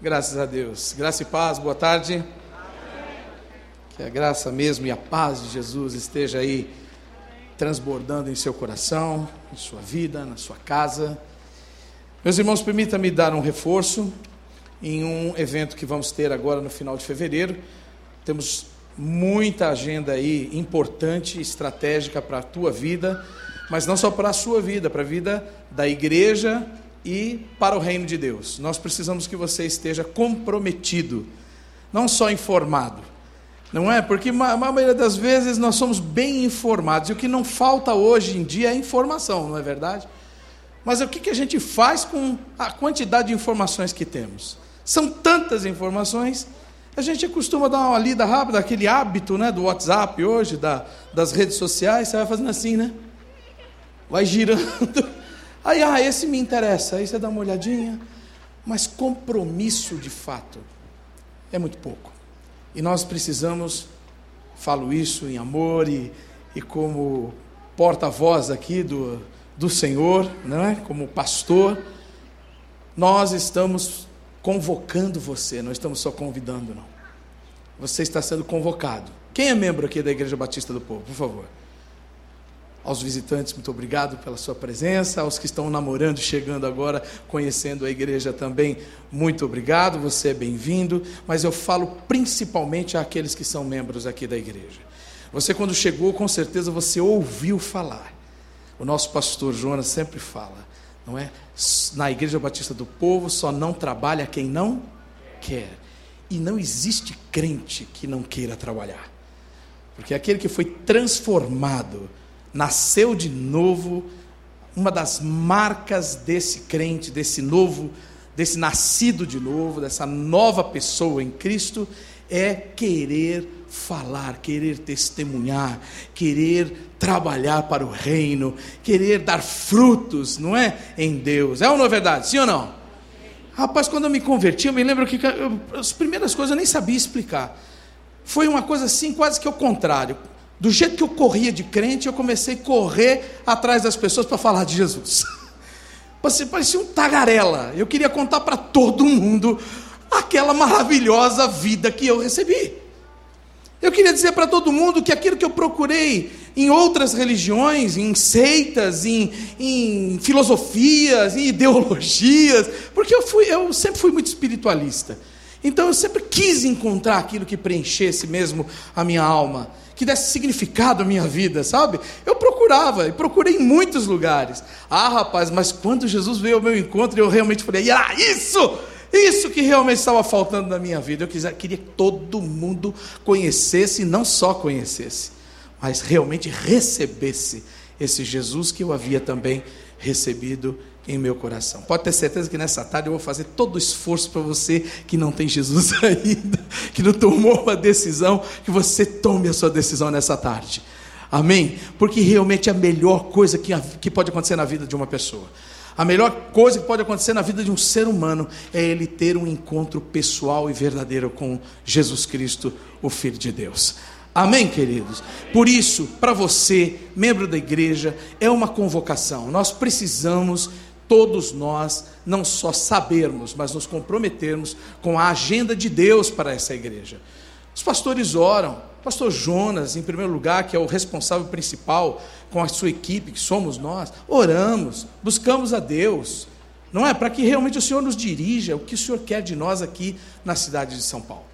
Graças a Deus. Graça e paz, boa tarde. Que a graça mesmo e a paz de Jesus esteja aí transbordando em seu coração, em sua vida, na sua casa. Meus irmãos, permita-me dar um reforço em um evento que vamos ter agora no final de fevereiro. Temos muita agenda aí importante, estratégica para a tua vida, mas não só para a sua vida, para a vida da igreja e para o reino de Deus. Nós precisamos que você esteja comprometido, não só informado. Não é? Porque a maioria das vezes nós somos bem informados e o que não falta hoje em dia é informação, não é verdade? Mas o que, a gente faz com a quantidade de informações que temos? São tantas informações, a gente costuma dar uma lida rápida, aquele hábito né, do WhatsApp hoje, da, das redes sociais, você vai fazendo assim, né? Vai girando. Aí, ah, esse me interessa. Aí você dá uma olhadinha. Mas compromisso de fato é muito pouco. E nós precisamos, falo isso em amor e, e como porta-voz aqui do, do Senhor, não é? como pastor, nós estamos convocando você, não estamos só convidando, não. Você está sendo convocado. Quem é membro aqui da Igreja Batista do Povo, por favor? Aos visitantes, muito obrigado pela sua presença. Aos que estão namorando, chegando agora, conhecendo a igreja também, muito obrigado. Você é bem-vindo. Mas eu falo principalmente àqueles que são membros aqui da igreja. Você, quando chegou, com certeza você ouviu falar. O nosso pastor Jonas sempre fala, não é? Na Igreja Batista do Povo só não trabalha quem não quer. E não existe crente que não queira trabalhar. Porque aquele que foi transformado nasceu de novo, uma das marcas desse crente, desse novo, desse nascido de novo, dessa nova pessoa em Cristo, é querer falar, querer testemunhar, querer trabalhar para o reino, querer dar frutos, não é? Em Deus. É ou não é verdade? Sim ou não? Rapaz, quando eu me converti, eu me lembro que eu, as primeiras coisas eu nem sabia explicar. Foi uma coisa assim, quase que o contrário. Do jeito que eu corria de crente, eu comecei a correr atrás das pessoas para falar de Jesus. Parecia um tagarela. Eu queria contar para todo mundo aquela maravilhosa vida que eu recebi. Eu queria dizer para todo mundo que aquilo que eu procurei em outras religiões, em seitas, em, em filosofias, em ideologias, porque eu, fui, eu sempre fui muito espiritualista. Então eu sempre quis encontrar aquilo que preenchesse mesmo a minha alma que desse significado à minha vida, sabe? Eu procurava, e procurei em muitos lugares. Ah, rapaz, mas quando Jesus veio ao meu encontro, eu realmente falei: ah, isso! Isso que realmente estava faltando na minha vida. Eu queria, que todo mundo conhecesse, não só conhecesse, mas realmente recebesse esse Jesus que eu havia também recebido em meu coração. Pode ter certeza que nessa tarde eu vou fazer todo o esforço para você que não tem Jesus ainda, que não tomou uma decisão, que você tome a sua decisão nessa tarde. Amém? Porque realmente é a melhor coisa que, que pode acontecer na vida de uma pessoa. A melhor coisa que pode acontecer na vida de um ser humano é ele ter um encontro pessoal e verdadeiro com Jesus Cristo, o Filho de Deus. Amém, queridos? Por isso, para você, membro da igreja, é uma convocação. Nós precisamos todos nós não só sabermos, mas nos comprometermos com a agenda de Deus para essa igreja. Os pastores oram, pastor Jonas, em primeiro lugar, que é o responsável principal com a sua equipe, que somos nós, oramos, buscamos a Deus, não é? Para que realmente o Senhor nos dirija o que o Senhor quer de nós aqui na cidade de São Paulo.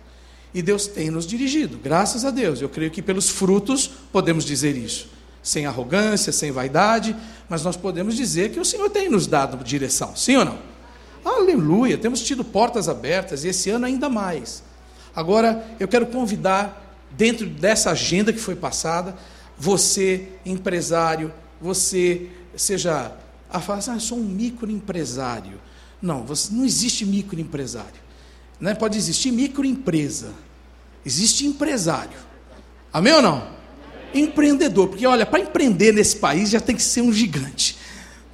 E Deus tem nos dirigido, graças a Deus. Eu creio que pelos frutos podemos dizer isso sem arrogância, sem vaidade, mas nós podemos dizer que o Senhor tem nos dado direção, sim ou não? Aleluia, temos tido portas abertas e esse ano ainda mais. Agora, eu quero convidar, dentro dessa agenda que foi passada, você, empresário, você, seja, a falar ah, sou um microempresário. Não, você, não existe microempresário. Né? Pode existir microempresa. Existe empresário. Amém ou não? Empreendedor, porque olha, para empreender nesse país já tem que ser um gigante.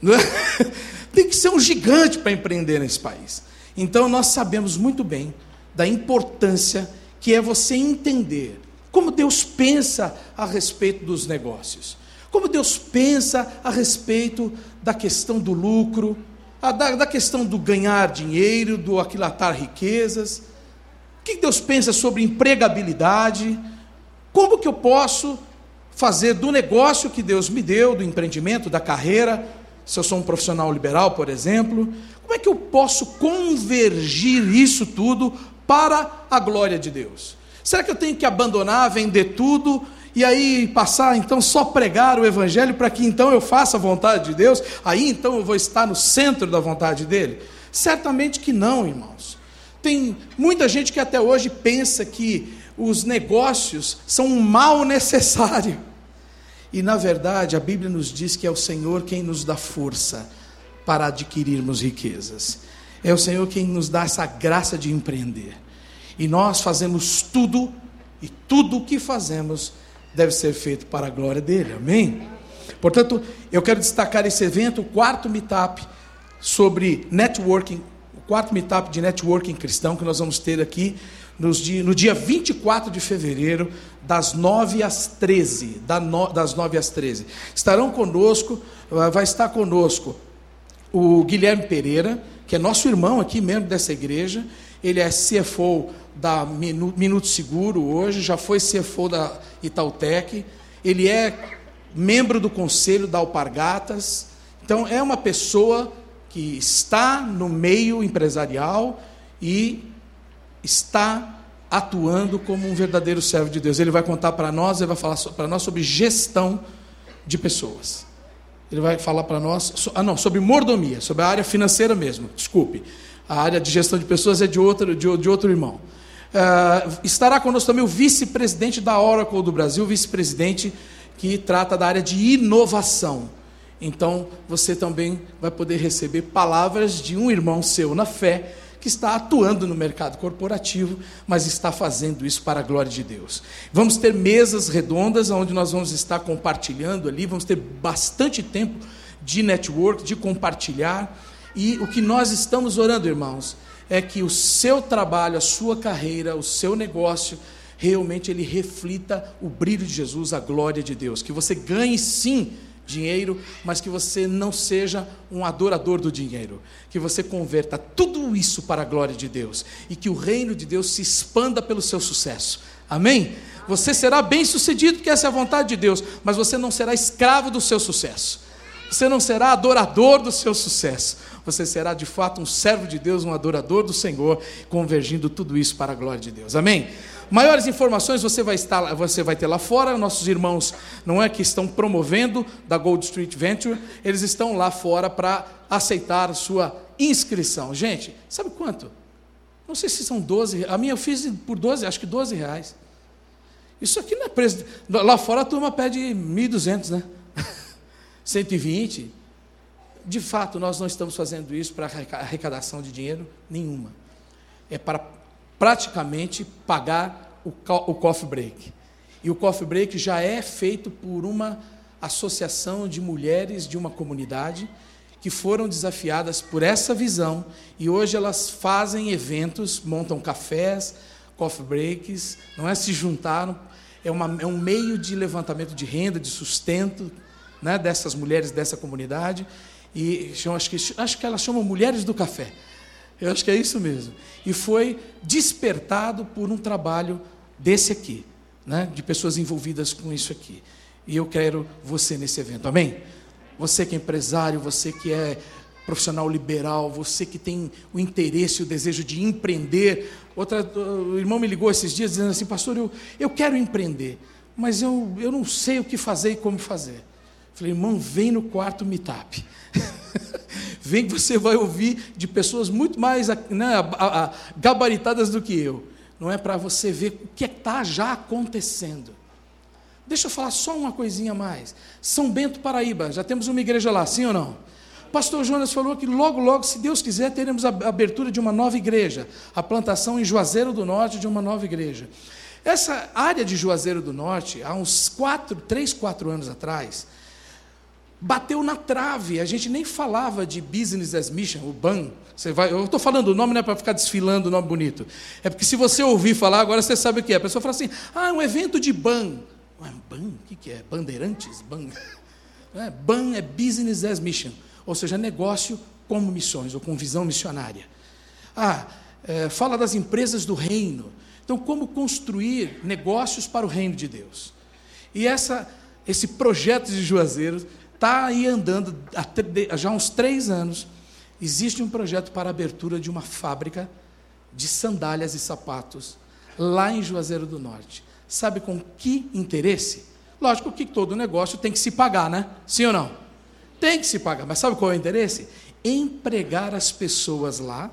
É? Tem que ser um gigante para empreender nesse país. Então nós sabemos muito bem da importância que é você entender como Deus pensa a respeito dos negócios, como Deus pensa a respeito da questão do lucro, a da, da questão do ganhar dinheiro, do aquilatar riquezas. O que Deus pensa sobre empregabilidade? Como que eu posso fazer do negócio que Deus me deu, do empreendimento, da carreira, se eu sou um profissional liberal, por exemplo, como é que eu posso convergir isso tudo para a glória de Deus? Será que eu tenho que abandonar, vender tudo e aí passar então só pregar o evangelho para que então eu faça a vontade de Deus? Aí então eu vou estar no centro da vontade dele? Certamente que não, irmãos. Tem muita gente que até hoje pensa que os negócios são um mal necessário. E na verdade, a Bíblia nos diz que é o Senhor quem nos dá força para adquirirmos riquezas. É o Senhor quem nos dá essa graça de empreender. E nós fazemos tudo, e tudo o que fazemos deve ser feito para a glória dele. Amém? Portanto, eu quero destacar esse evento, o quarto meetup sobre networking, o quarto meetup de networking cristão que nós vamos ter aqui no dia 24 de fevereiro, das 9 às 13. Das 9 às 13. Estarão conosco, vai estar conosco o Guilherme Pereira, que é nosso irmão aqui, membro dessa igreja. Ele é CFO da Minuto Seguro hoje, já foi CFO da Itautec. Ele é membro do conselho da Alpargatas. Então, é uma pessoa que está no meio empresarial e está atuando como um verdadeiro servo de Deus. Ele vai contar para nós, ele vai falar para nós sobre gestão de pessoas. Ele vai falar para nós, ah não, sobre mordomia, sobre a área financeira mesmo. Desculpe, a área de gestão de pessoas é de outro, de, de outro irmão. Uh, estará conosco também o vice-presidente da Oracle do Brasil, vice-presidente que trata da área de inovação. Então, você também vai poder receber palavras de um irmão seu na fé que está atuando no mercado corporativo, mas está fazendo isso para a glória de Deus. Vamos ter mesas redondas onde nós vamos estar compartilhando ali, vamos ter bastante tempo de network, de compartilhar. E o que nós estamos orando, irmãos, é que o seu trabalho, a sua carreira, o seu negócio, realmente ele reflita o brilho de Jesus, a glória de Deus. Que você ganhe sim dinheiro, mas que você não seja um adorador do dinheiro, que você converta tudo isso para a glória de Deus e que o reino de Deus se expanda pelo seu sucesso. Amém? Você será bem sucedido, porque essa é a vontade de Deus, mas você não será escravo do seu sucesso. Você não será adorador do seu sucesso. Você será de fato um servo de Deus, um adorador do Senhor, convergindo tudo isso para a glória de Deus. Amém? Maiores informações você vai, estar, você vai ter lá fora. Nossos irmãos não é que estão promovendo da Gold Street Venture, eles estão lá fora para aceitar sua inscrição. Gente, sabe quanto? Não sei se são 12, a minha eu fiz por 12, acho que 12 reais. Isso aqui não é preço. Lá fora a turma pede 1.200, né? 120. De fato, nós não estamos fazendo isso para arrecadação de dinheiro nenhuma. É para praticamente pagar o, o coffee break. E o coffee break já é feito por uma associação de mulheres de uma comunidade que foram desafiadas por essa visão e hoje elas fazem eventos, montam cafés, coffee breaks, não é se juntaram, é, uma, é um meio de levantamento de renda, de sustento né, dessas mulheres dessa comunidade e acho que, acho que elas chamam Mulheres do Café. Eu acho que é isso mesmo. E foi despertado por um trabalho desse aqui, né? de pessoas envolvidas com isso aqui. E eu quero você nesse evento, amém? Você que é empresário, você que é profissional liberal, você que tem o interesse o desejo de empreender. Outra, o irmão me ligou esses dias dizendo assim, pastor, eu, eu quero empreender, mas eu, eu não sei o que fazer e como fazer. Falei, irmão, vem no quarto meetup. Vem que você vai ouvir de pessoas muito mais né, gabaritadas do que eu. Não é para você ver o que está já acontecendo. Deixa eu falar só uma coisinha mais. São Bento, Paraíba, já temos uma igreja lá, sim ou não? Pastor Jonas falou que logo, logo, se Deus quiser, teremos a abertura de uma nova igreja, a plantação em Juazeiro do Norte de uma nova igreja. Essa área de Juazeiro do Norte, há uns quatro, três, quatro anos atrás, bateu na trave. A gente nem falava de business as mission, o BAN. Você vai, eu estou falando o nome não é para ficar desfilando o nome bonito. É porque se você ouvir falar, agora você sabe o que é. A pessoa fala assim: ah, é um evento de BAN. Ué, BAN? O que, que é? Bandeirantes? BAN? É, BAN é business as mission, ou seja, negócio como missões ou com visão missionária. Ah, é, fala das empresas do reino. Então, como construir negócios para o reino de Deus. E essa, esse projeto de Juazeiro está aí andando há já uns três anos. Existe um projeto para a abertura de uma fábrica de sandálias e sapatos lá em Juazeiro do Norte. Sabe com que interesse? Lógico que todo negócio tem que se pagar, né? Sim ou não? Tem que se pagar, mas sabe qual é o interesse? Empregar as pessoas lá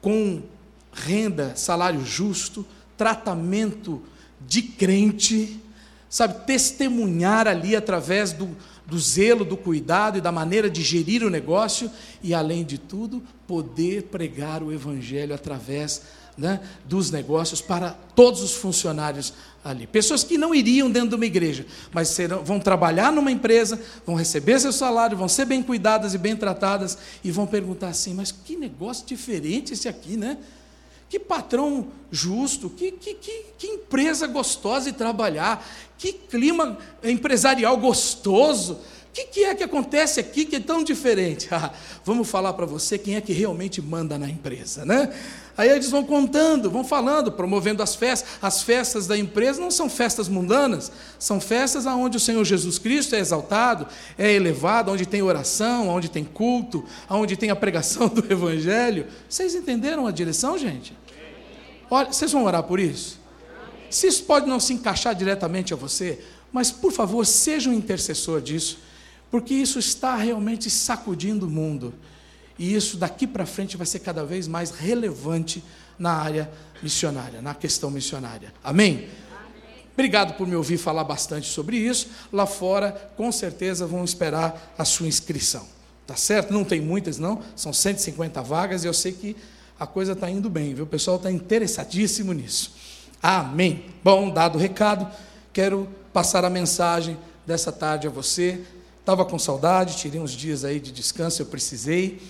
com renda, salário justo, tratamento de crente, sabe, testemunhar ali através do, do zelo, do cuidado e da maneira de gerir o negócio e, além de tudo, poder pregar o Evangelho através né, dos negócios para todos os funcionários ali. Pessoas que não iriam dentro de uma igreja, mas serão, vão trabalhar numa empresa, vão receber seu salário, vão ser bem cuidadas e bem tratadas e vão perguntar assim: mas que negócio diferente esse aqui, né? Que patrão justo, que, que, que, que empresa gostosa de trabalhar, que clima empresarial gostoso. O que, que, é que acontece aqui que é tão diferente? Ah, vamos falar para você quem é que realmente manda na empresa, né? Aí eles vão contando, vão falando, promovendo as festas. As festas da empresa não são festas mundanas, são festas onde o Senhor Jesus Cristo é exaltado, é elevado, onde tem oração, onde tem culto, onde tem a pregação do Evangelho. Vocês entenderam a direção, gente? Olha, vocês vão orar por isso? Se isso pode não se encaixar diretamente a você, mas por favor, seja um intercessor disso, porque isso está realmente sacudindo o mundo. E isso daqui para frente vai ser cada vez mais relevante na área missionária, na questão missionária. Amém? Obrigado por me ouvir falar bastante sobre isso. Lá fora, com certeza, vão esperar a sua inscrição. Tá certo? Não tem muitas, não. São 150 vagas e eu sei que a coisa está indo bem, viu? O pessoal está interessadíssimo nisso. Amém. Bom, dado o recado, quero passar a mensagem dessa tarde a você. Estava com saudade, tirei uns dias aí de descanso, eu precisei.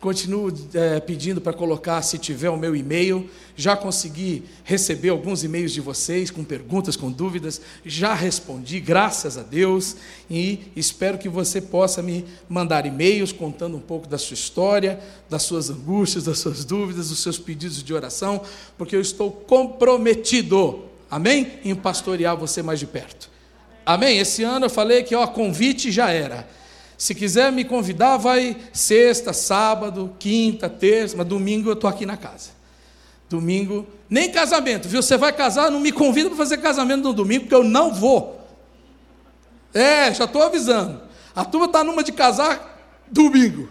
Continuo é, pedindo para colocar, se tiver, o meu e-mail. Já consegui receber alguns e-mails de vocês com perguntas, com dúvidas. Já respondi, graças a Deus. E espero que você possa me mandar e-mails contando um pouco da sua história, das suas angústias, das suas dúvidas, dos seus pedidos de oração, porque eu estou comprometido, amém? Em pastorear você mais de perto. Amém? Esse ano eu falei que ó, convite já era. Se quiser me convidar, vai sexta, sábado, quinta, terça, mas domingo eu estou aqui na casa. Domingo, nem casamento, viu? Você vai casar, não me convida para fazer casamento no domingo, porque eu não vou. É, já estou avisando. A turma está numa de casar domingo.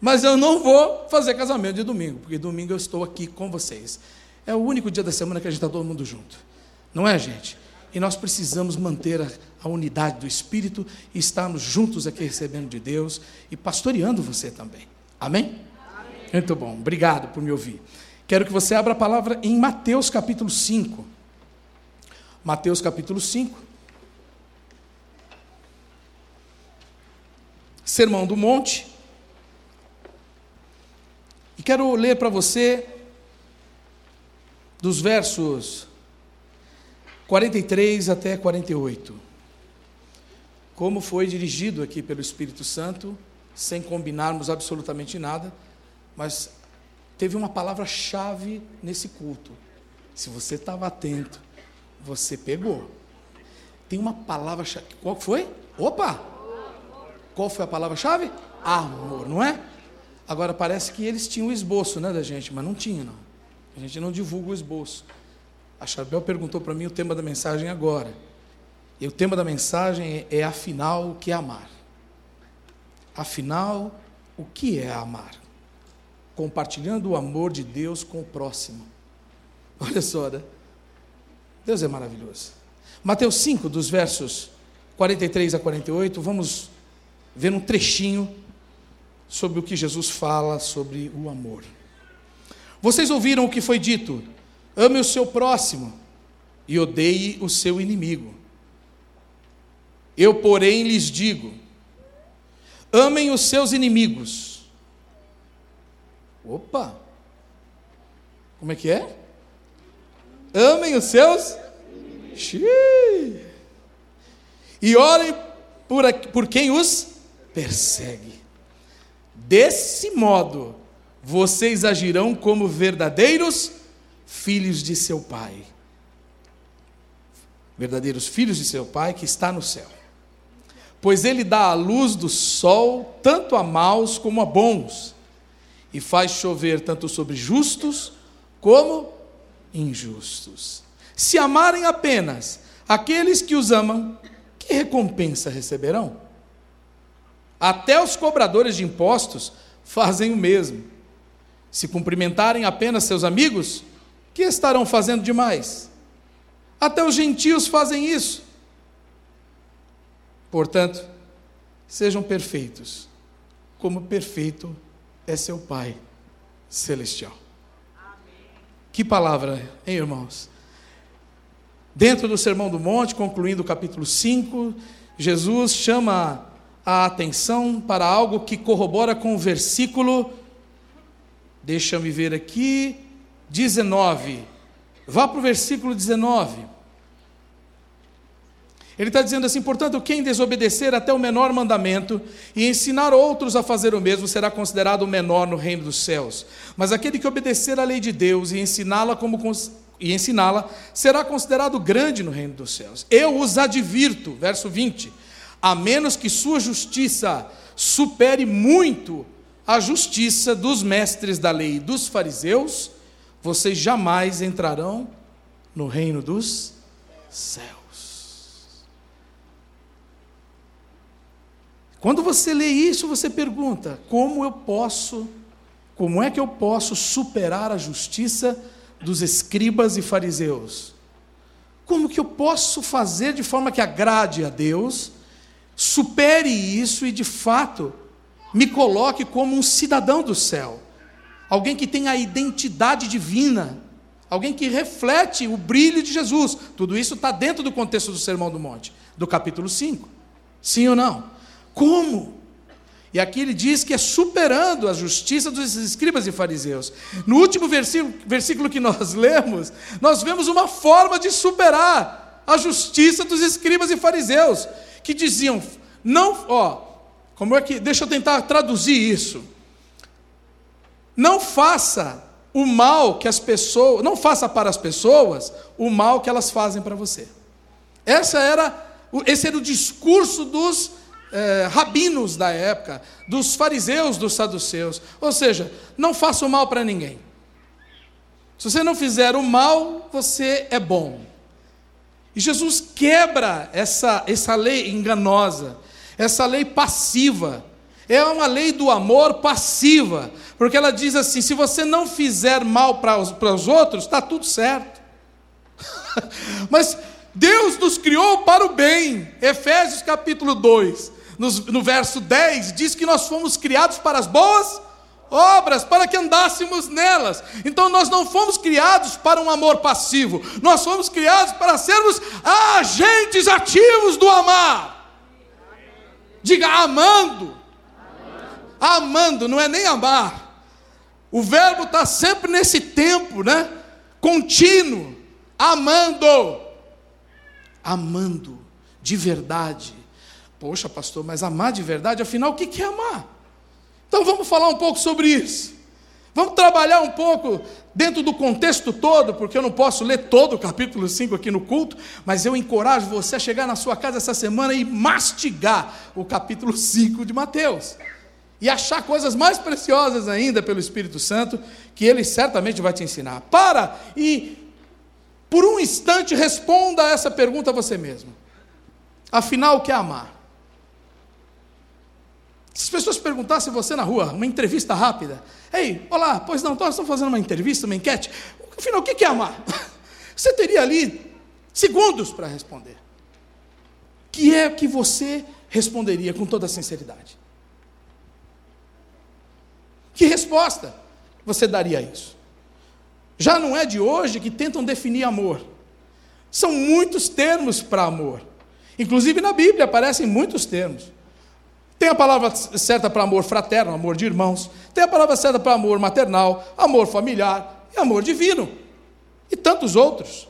Mas eu não vou fazer casamento de domingo, porque domingo eu estou aqui com vocês. É o único dia da semana que a gente está todo mundo junto. Não é, gente? E nós precisamos manter a, a unidade do Espírito e estarmos juntos aqui recebendo de Deus e pastoreando você também. Amém? Amém? Muito bom, obrigado por me ouvir. Quero que você abra a palavra em Mateus capítulo 5. Mateus capítulo 5. Sermão do Monte. E quero ler para você dos versos 43 até 48. Como foi dirigido aqui pelo Espírito Santo, sem combinarmos absolutamente nada, mas teve uma palavra-chave nesse culto. Se você estava atento, você pegou. Tem uma palavra-chave. Qual foi? Opa! Qual foi a palavra-chave? Amor, não é? Agora parece que eles tinham o esboço, né, da gente, mas não tinha, não. A gente não divulga o esboço. A Charbel perguntou para mim o tema da mensagem agora. E o tema da mensagem é, é, afinal, o que é amar? Afinal, o que é amar? Compartilhando o amor de Deus com o próximo. Olha só, né? Deus é maravilhoso. Mateus 5, dos versos 43 a 48, vamos ver um trechinho sobre o que Jesus fala sobre o amor. Vocês ouviram o que foi dito: Ame o seu próximo e odeie o seu inimigo. Eu, porém, lhes digo: amem os seus inimigos. Opa! Como é que é? Amem os seus. Xiii. E orem por, por quem os persegue. Desse modo, vocês agirão como verdadeiros filhos de seu Pai. Verdadeiros filhos de seu Pai que está no céu. Pois ele dá a luz do sol tanto a maus como a bons, e faz chover tanto sobre justos como injustos. Se amarem apenas aqueles que os amam, que recompensa receberão? Até os cobradores de impostos fazem o mesmo. Se cumprimentarem apenas seus amigos, que estarão fazendo demais? Até os gentios fazem isso. Portanto, sejam perfeitos, como perfeito é seu Pai celestial. Que palavra, hein, irmãos? Dentro do Sermão do Monte, concluindo o capítulo 5, Jesus chama a atenção para algo que corrobora com o versículo, deixa-me ver aqui, 19. Vá para o versículo 19. Ele está dizendo assim: portanto, quem desobedecer até o menor mandamento e ensinar outros a fazer o mesmo será considerado o menor no reino dos céus. Mas aquele que obedecer à lei de Deus e ensiná-la como e ensiná-la será considerado grande no reino dos céus. Eu os advirto, verso 20, a menos que sua justiça supere muito a justiça dos mestres da lei e dos fariseus, vocês jamais entrarão no reino dos céus. Quando você lê isso, você pergunta: como eu posso, como é que eu posso superar a justiça dos escribas e fariseus? Como que eu posso fazer de forma que agrade a Deus, supere isso e de fato me coloque como um cidadão do céu, alguém que tem a identidade divina, alguém que reflete o brilho de Jesus. Tudo isso está dentro do contexto do Sermão do Monte, do capítulo 5. Sim ou não? Como? E aqui ele diz que é superando a justiça dos escribas e fariseus. No último versículo, versículo que nós lemos, nós vemos uma forma de superar a justiça dos escribas e fariseus, que diziam: não, ó, como é que, deixa eu tentar traduzir isso. Não faça o mal que as pessoas, não faça para as pessoas o mal que elas fazem para você. Essa era, esse era o discurso dos é, rabinos da época, dos fariseus, dos saduceus. Ou seja, não faça o mal para ninguém. Se você não fizer o mal, você é bom. E Jesus quebra essa, essa lei enganosa, essa lei passiva. É uma lei do amor passiva, porque ela diz assim: se você não fizer mal para os, para os outros, está tudo certo. Mas Deus nos criou para o bem. Efésios capítulo 2 no, no verso 10, diz que nós fomos criados para as boas obras, para que andássemos nelas. Então nós não fomos criados para um amor passivo, nós fomos criados para sermos agentes ativos do amar. Diga amando. Amando, não é nem amar. O verbo está sempre nesse tempo, né? Contínuo. Amando. Amando de verdade Poxa, pastor, mas amar de verdade, afinal, o que é amar? Então vamos falar um pouco sobre isso. Vamos trabalhar um pouco dentro do contexto todo, porque eu não posso ler todo o capítulo 5 aqui no culto, mas eu encorajo você a chegar na sua casa essa semana e mastigar o capítulo 5 de Mateus. E achar coisas mais preciosas ainda pelo Espírito Santo, que ele certamente vai te ensinar. Para e, por um instante, responda essa pergunta a você mesmo. Afinal, o que é amar? Se as pessoas perguntassem você na rua, uma entrevista rápida, ei, olá, pois não, nós estamos fazendo uma entrevista, uma enquete, afinal, o que é amar? Você teria ali segundos para responder. Que é que você responderia com toda sinceridade? Que resposta você daria a isso? Já não é de hoje que tentam definir amor. São muitos termos para amor. Inclusive na Bíblia aparecem muitos termos. Tem a palavra certa para amor fraterno, amor de irmãos. Tem a palavra certa para amor maternal, amor familiar e amor divino. E tantos outros.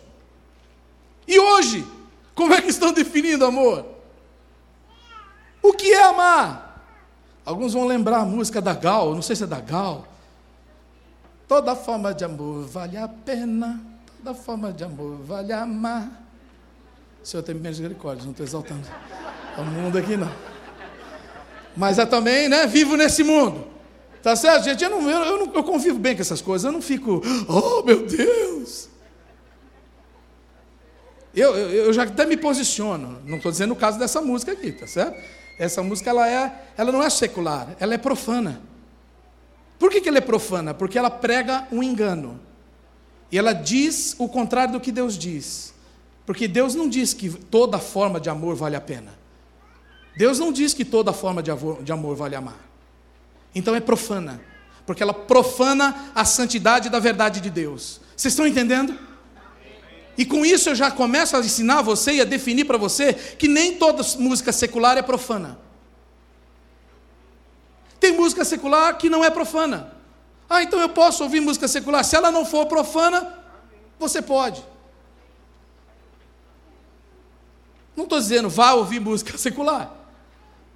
E hoje, como é que estão definindo amor? O que é amar? Alguns vão lembrar a música da Gal, não sei se é da Gal. Toda forma de amor vale a pena, toda forma de amor vale amar. O Senhor tem misericórdia, não estou exaltando o mundo aqui não. Mas é também, né, vivo nesse mundo. Tá certo, gente? Eu, não, eu, eu, não, eu convivo bem com essas coisas, eu não fico, oh meu Deus. Eu, eu, eu já até me posiciono, não estou dizendo o caso dessa música aqui, tá certo? Essa música ela, é, ela não é secular, ela é profana. Por que, que ela é profana? Porque ela prega um engano. E ela diz o contrário do que Deus diz. Porque Deus não diz que toda forma de amor vale a pena. Deus não diz que toda forma de amor, de amor vale amar. Então é profana. Porque ela profana a santidade da verdade de Deus. Vocês estão entendendo? E com isso eu já começo a ensinar você e a definir para você que nem toda música secular é profana. Tem música secular que não é profana. Ah, então eu posso ouvir música secular. Se ela não for profana, você pode. Não estou dizendo vá ouvir música secular.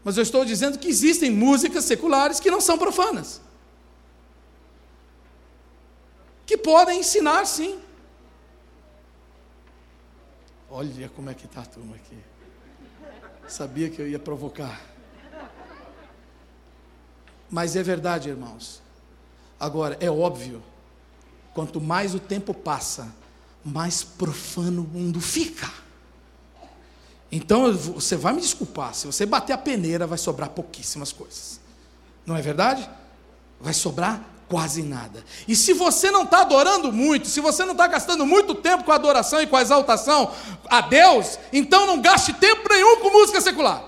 Mas eu estou dizendo que existem músicas seculares que não são profanas. Que podem ensinar, sim. Olha como é que está a turma aqui. Sabia que eu ia provocar. Mas é verdade, irmãos. Agora, é óbvio, quanto mais o tempo passa, mais profano o mundo fica. Então, você vai me desculpar, se você bater a peneira, vai sobrar pouquíssimas coisas. Não é verdade? Vai sobrar quase nada. E se você não está adorando muito, se você não está gastando muito tempo com a adoração e com a exaltação a Deus, então não gaste tempo nenhum com música secular.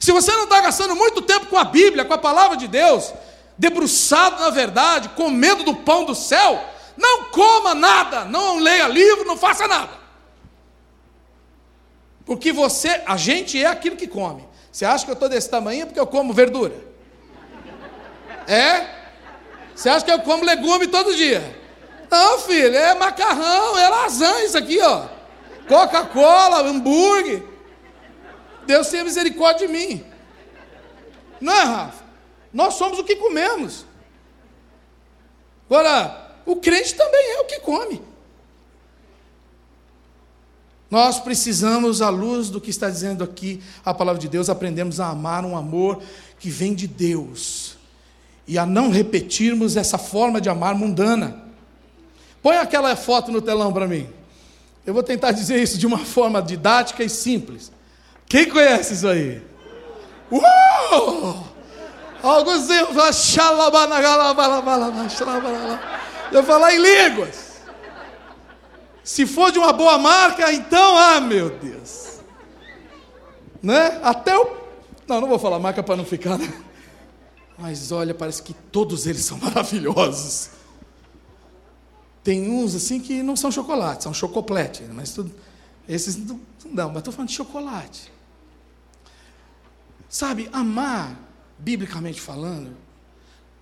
Se você não está gastando muito tempo com a Bíblia, com a palavra de Deus, debruçado na verdade, com medo do pão do céu, não coma nada, não leia livro, não faça nada. Porque você, a gente é aquilo que come. Você acha que eu estou desse tamanho porque eu como verdura? É? Você acha que eu como legume todo dia? Não, filho, é macarrão, é lasanha isso aqui, ó. Coca-Cola, hambúrguer. Deus tenha misericórdia de mim. Não é, Rafa? Nós somos o que comemos. Agora, o crente também é o que come. Nós precisamos, à luz do que está dizendo aqui a palavra de Deus, aprendemos a amar um amor que vem de Deus e a não repetirmos essa forma de amar mundana. Põe aquela foto no telão para mim. Eu vou tentar dizer isso de uma forma didática e simples. Quem conhece isso aí? Uou! Alguns iam Eu falar em línguas. Se for de uma boa marca, então, ah, meu Deus. Né? Até o. Não, não vou falar marca para não ficar. Né? Mas olha, parece que todos eles são maravilhosos. Tem uns assim que não são chocolate, são chocoplete. Mas tudo, esses não, não mas estou falando de chocolate. Sabe, amar, biblicamente falando,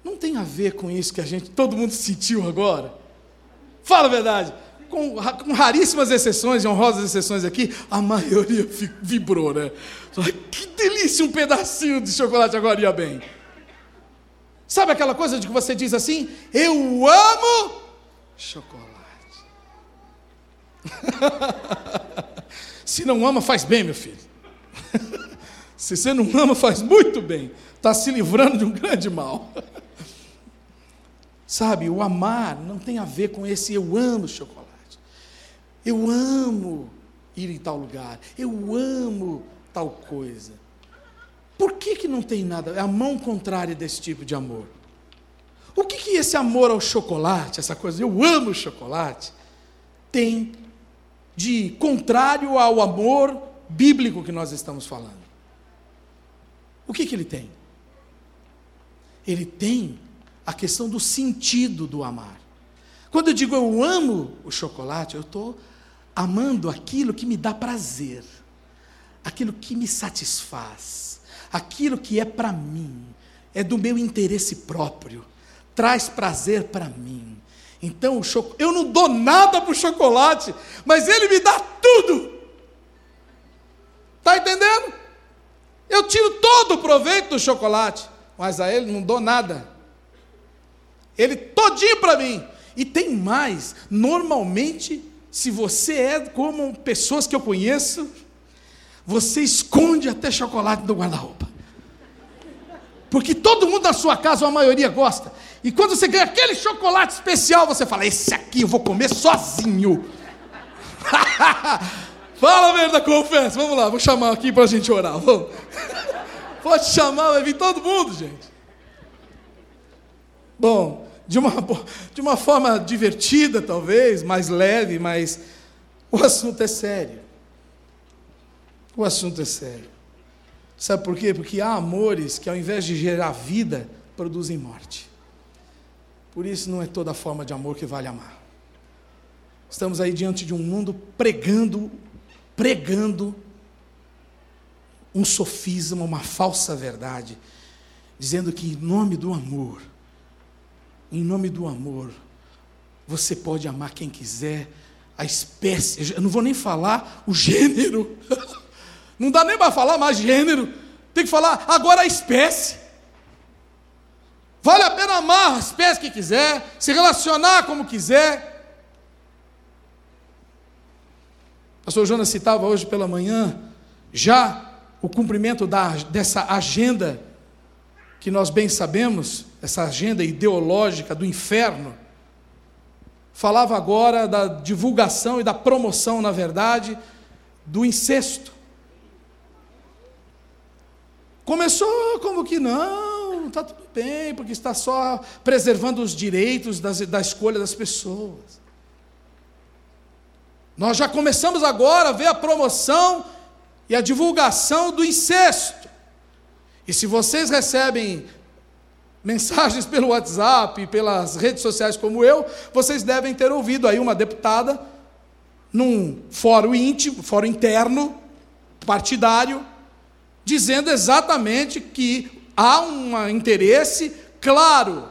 não tem a ver com isso que a gente, todo mundo sentiu agora. Fala a verdade com, com raríssimas exceções honrosas exceções aqui, a maioria vibrou, né? Que delícia um pedacinho de chocolate agora ia bem. Sabe aquela coisa de que você diz assim? Eu amo chocolate. Se não ama, faz bem, meu filho. Se você não ama, faz muito bem. Está se livrando de um grande mal. Sabe, o amar não tem a ver com esse eu amo chocolate. Eu amo ir em tal lugar. Eu amo tal coisa. Por que, que não tem nada? É a mão contrária desse tipo de amor. O que, que esse amor ao chocolate, essa coisa, eu amo chocolate, tem de contrário ao amor bíblico que nós estamos falando? O que, que ele tem? Ele tem a questão do sentido do amar. Quando eu digo eu amo o chocolate, eu estou amando aquilo que me dá prazer, aquilo que me satisfaz, aquilo que é para mim, é do meu interesse próprio, traz prazer para mim. Então, eu não dou nada para o chocolate, mas ele me dá tudo. Está entendendo? Eu tiro todo o proveito do chocolate, mas a ele não dou nada. Ele todinho para mim. E tem mais. Normalmente, se você é como pessoas que eu conheço, você esconde até chocolate do guarda-roupa. Porque todo mundo da sua casa, a maioria, gosta. E quando você ganha aquele chocolate especial, você fala: Esse aqui eu vou comer sozinho. Fala mesmo da confessa. Vamos lá, vou chamar aqui para a gente orar. Pode chamar, vai vir todo mundo, gente. Bom, de uma, de uma forma divertida, talvez, mais leve, mas o assunto é sério. O assunto é sério. Sabe por quê? Porque há amores que, ao invés de gerar vida, produzem morte. Por isso, não é toda forma de amor que vale amar. Estamos aí diante de um mundo pregando, pregando um sofisma, uma falsa verdade, dizendo que em nome do amor, em nome do amor, você pode amar quem quiser, a espécie, eu não vou nem falar o gênero, não dá nem para falar mais gênero, tem que falar agora a espécie. Vale a pena amar a espécie que quiser, se relacionar como quiser. Pastor Jonas citava hoje pela manhã, já o cumprimento da, dessa agenda que nós bem sabemos, essa agenda ideológica do inferno, falava agora da divulgação e da promoção, na verdade, do incesto. Começou como que não, está tudo bem, porque está só preservando os direitos das, da escolha das pessoas. Nós já começamos agora a ver a promoção e a divulgação do incesto. E se vocês recebem mensagens pelo WhatsApp, pelas redes sociais como eu, vocês devem ter ouvido aí uma deputada num fórum íntimo, fórum interno, partidário, dizendo exatamente que há um interesse claro.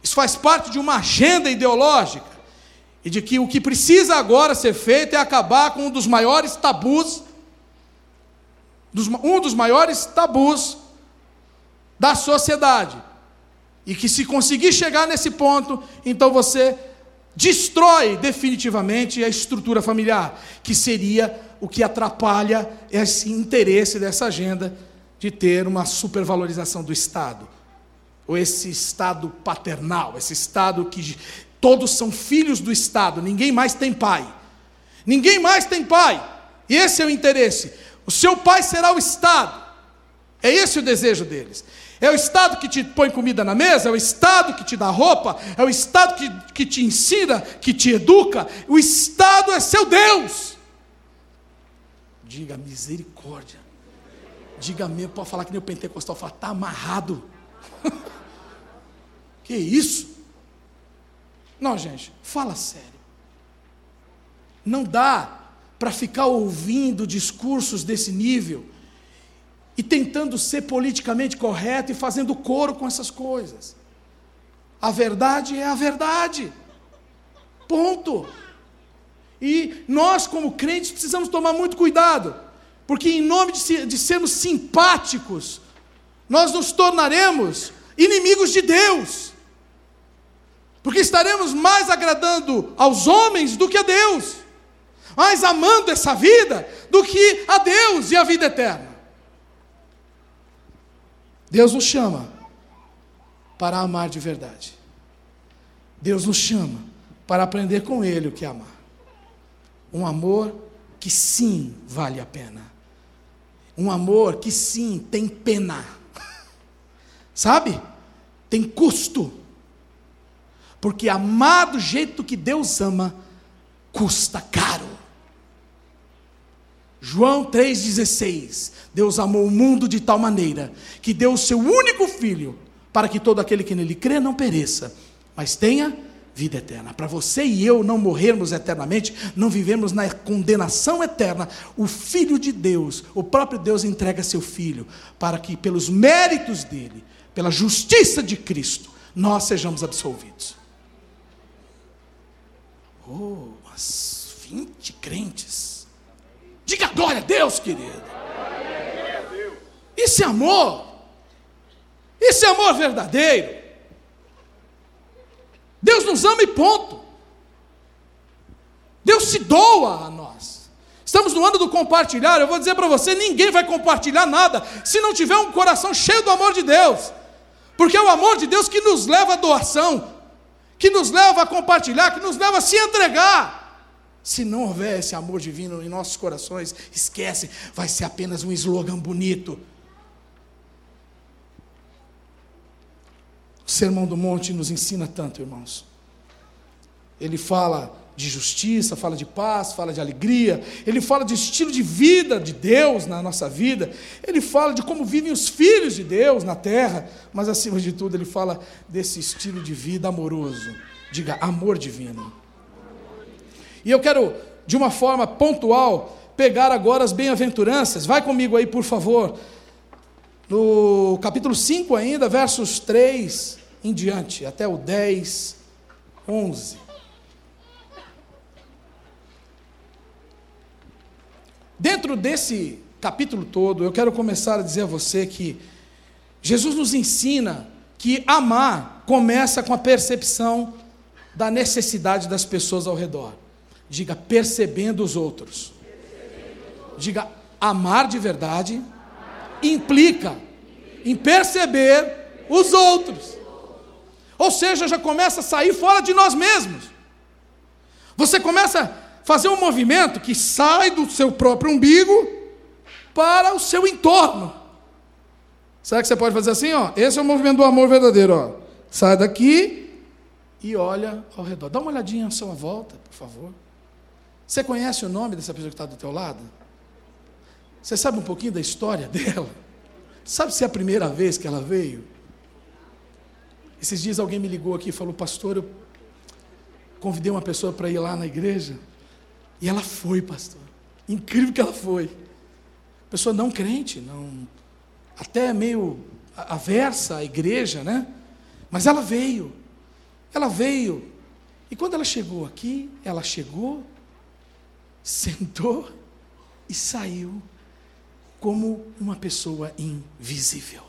Isso faz parte de uma agenda ideológica e de que o que precisa agora ser feito é acabar com um dos maiores tabus um dos maiores tabus da sociedade. E que se conseguir chegar nesse ponto, então você destrói definitivamente a estrutura familiar, que seria o que atrapalha esse interesse dessa agenda de ter uma supervalorização do Estado. Ou esse Estado paternal, esse Estado que todos são filhos do Estado, ninguém mais tem pai. Ninguém mais tem pai. E esse é o interesse. O seu pai será o Estado. É esse o desejo deles. É o Estado que te põe comida na mesa, é o Estado que te dá roupa, é o Estado que, que te ensina, que te educa. O Estado é seu Deus. Diga misericórdia. Diga mesmo, pode falar que nem o pentecostal fala, está amarrado. que isso? Não, gente, fala sério. Não dá para ficar ouvindo discursos desse nível e tentando ser politicamente correto e fazendo coro com essas coisas. A verdade é a verdade. Ponto. E nós, como crentes, precisamos tomar muito cuidado, porque em nome de, de sermos simpáticos, nós nos tornaremos inimigos de Deus, porque estaremos mais agradando aos homens do que a Deus mais amando essa vida do que a Deus e a vida eterna. Deus nos chama para amar de verdade. Deus nos chama para aprender com Ele o que é amar. Um amor que sim vale a pena. Um amor que sim tem pena. Sabe? Tem custo. Porque amar do jeito que Deus ama custa caro. João 3,16: Deus amou o mundo de tal maneira que deu o seu único filho, para que todo aquele que nele crê não pereça, mas tenha vida eterna. Para você e eu não morrermos eternamente, não vivemos na condenação eterna, o Filho de Deus, o próprio Deus entrega seu Filho, para que pelos méritos dele, pela justiça de Cristo, nós sejamos absolvidos. Oh, as 20 crentes Diga glória a Deus, querido. Isso é amor. Isso é amor verdadeiro. Deus nos ama e ponto. Deus se doa a nós. Estamos no ano do compartilhar. Eu vou dizer para você: ninguém vai compartilhar nada se não tiver um coração cheio do amor de Deus. Porque é o amor de Deus que nos leva à doação, que nos leva a compartilhar, que nos leva a se entregar. Se não houver esse amor divino em nossos corações, esquece, vai ser apenas um slogan bonito. O Sermão do Monte nos ensina tanto, irmãos. Ele fala de justiça, fala de paz, fala de alegria, ele fala de estilo de vida de Deus na nossa vida, ele fala de como vivem os filhos de Deus na terra, mas acima de tudo ele fala desse estilo de vida amoroso. Diga, amor divino. E eu quero, de uma forma pontual, pegar agora as bem-aventuranças. Vai comigo aí, por favor. No capítulo 5 ainda, versos 3 em diante, até o 10, 11. Dentro desse capítulo todo, eu quero começar a dizer a você que Jesus nos ensina que amar começa com a percepção da necessidade das pessoas ao redor. Diga, percebendo os outros. Diga, amar de verdade implica em perceber os outros. Ou seja, já começa a sair fora de nós mesmos. Você começa fazer um movimento que sai do seu próprio umbigo para o seu entorno. Será que você pode fazer assim? Ó? Esse é o movimento do amor verdadeiro. Ó. Sai daqui e olha ao redor. Dá uma olhadinha à sua volta, por favor. Você conhece o nome dessa pessoa que está do teu lado? Você sabe um pouquinho da história dela? Sabe se é a primeira vez que ela veio? Esses dias alguém me ligou aqui e falou, pastor, eu convidei uma pessoa para ir lá na igreja. E ela foi, pastor. Incrível que ela foi. Pessoa não crente, não até meio aversa à igreja, né? Mas ela veio. Ela veio. E quando ela chegou aqui, ela chegou, sentou e saiu como uma pessoa invisível.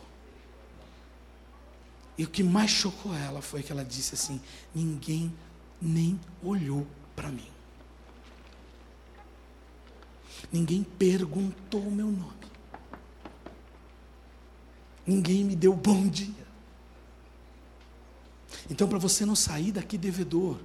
E o que mais chocou ela foi que ela disse assim: ninguém nem olhou para mim. Ninguém perguntou o meu nome. Ninguém me deu bom dia. Então, para você não sair daqui devedor,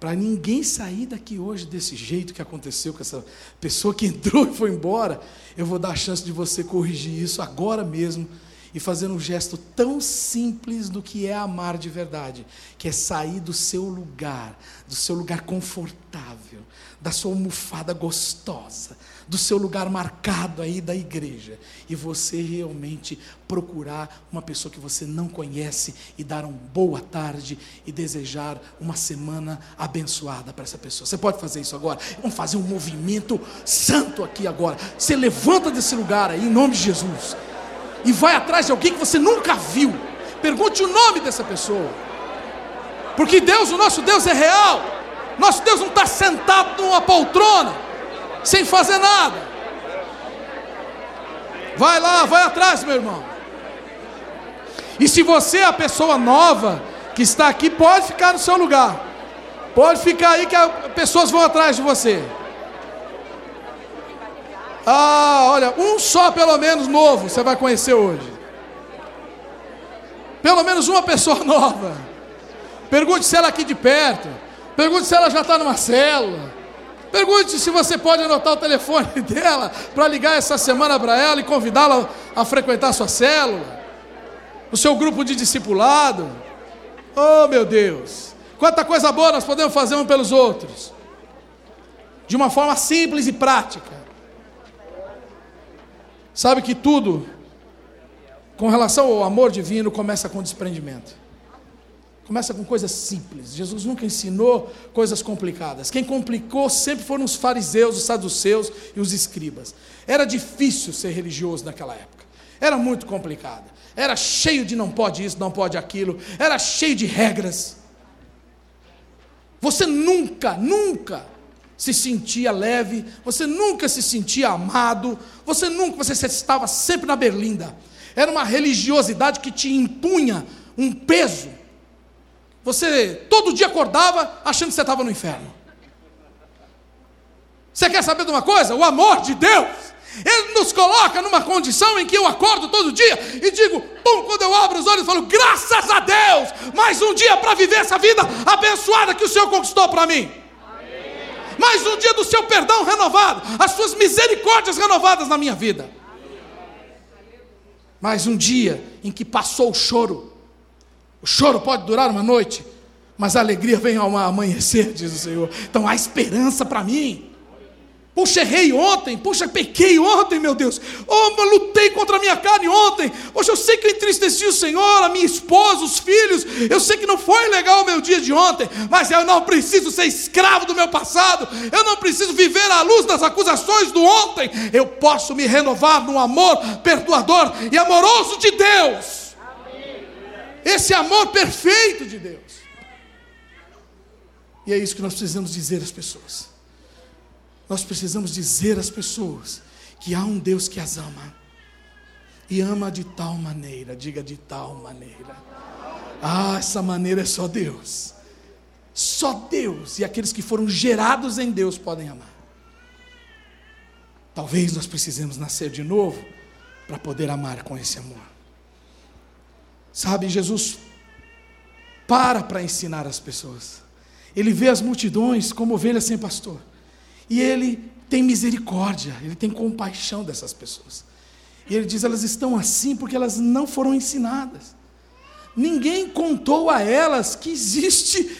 para ninguém sair daqui hoje desse jeito que aconteceu com essa pessoa que entrou e foi embora, eu vou dar a chance de você corrigir isso agora mesmo e fazer um gesto tão simples do que é amar de verdade, que é sair do seu lugar, do seu lugar confortável, da sua almofada gostosa, do seu lugar marcado aí da igreja, e você realmente procurar uma pessoa que você não conhece e dar uma boa tarde e desejar uma semana abençoada para essa pessoa. Você pode fazer isso agora? Vamos fazer um movimento santo aqui agora. Você levanta desse lugar aí em nome de Jesus e vai atrás de alguém que você nunca viu. Pergunte o nome dessa pessoa. Porque Deus, o nosso Deus é real. Nosso Deus não está sentado numa poltrona, sem fazer nada. Vai lá, vai atrás, meu irmão. E se você é a pessoa nova que está aqui, pode ficar no seu lugar. Pode ficar aí que as pessoas vão atrás de você. Ah, olha, um só pelo menos novo você vai conhecer hoje. Pelo menos uma pessoa nova. Pergunte se ela é aqui de perto. Pergunte se ela já está numa célula. Pergunte se você pode anotar o telefone dela para ligar essa semana para ela e convidá-la a frequentar a sua célula, o seu grupo de discipulado. Oh, meu Deus! Quanta coisa boa nós podemos fazer um pelos outros, de uma forma simples e prática. Sabe que tudo, com relação ao amor divino, começa com desprendimento. Começa com coisas simples. Jesus nunca ensinou coisas complicadas. Quem complicou sempre foram os fariseus, os saduceus e os escribas. Era difícil ser religioso naquela época. Era muito complicado. Era cheio de não pode isso, não pode aquilo. Era cheio de regras. Você nunca, nunca se sentia leve, você nunca se sentia amado, você nunca, você estava sempre na berlinda. Era uma religiosidade que te impunha um peso. Você todo dia acordava achando que você estava no inferno. Você quer saber de uma coisa? O amor de Deus, Ele nos coloca numa condição em que eu acordo todo dia e digo, pum, quando eu abro os olhos, eu falo, graças a Deus, mais um dia para viver essa vida abençoada que o Senhor conquistou para mim. Mais um dia do seu perdão renovado, as suas misericórdias renovadas na minha vida. Mais um dia em que passou o choro. O choro pode durar uma noite, mas a alegria vem ao amanhecer, diz o Senhor. Então há esperança para mim. Puxa, errei ontem, puxa, pequei ontem, meu Deus. Oh, eu lutei contra a minha carne ontem. Poxa, eu sei que eu entristeci o Senhor, a minha esposa, os filhos. Eu sei que não foi legal o meu dia de ontem, mas eu não preciso ser escravo do meu passado. Eu não preciso viver à luz das acusações do ontem. Eu posso me renovar no amor perdoador e amoroso de Deus. Esse amor perfeito de Deus. E é isso que nós precisamos dizer às pessoas. Nós precisamos dizer às pessoas que há um Deus que as ama. E ama de tal maneira, diga de tal maneira. Ah, essa maneira é só Deus. Só Deus e aqueles que foram gerados em Deus podem amar. Talvez nós precisemos nascer de novo para poder amar com esse amor. Sabe, Jesus para para ensinar as pessoas. Ele vê as multidões como ovelhas sem pastor. E ele tem misericórdia, ele tem compaixão dessas pessoas. E ele diz: elas estão assim porque elas não foram ensinadas. Ninguém contou a elas que existe,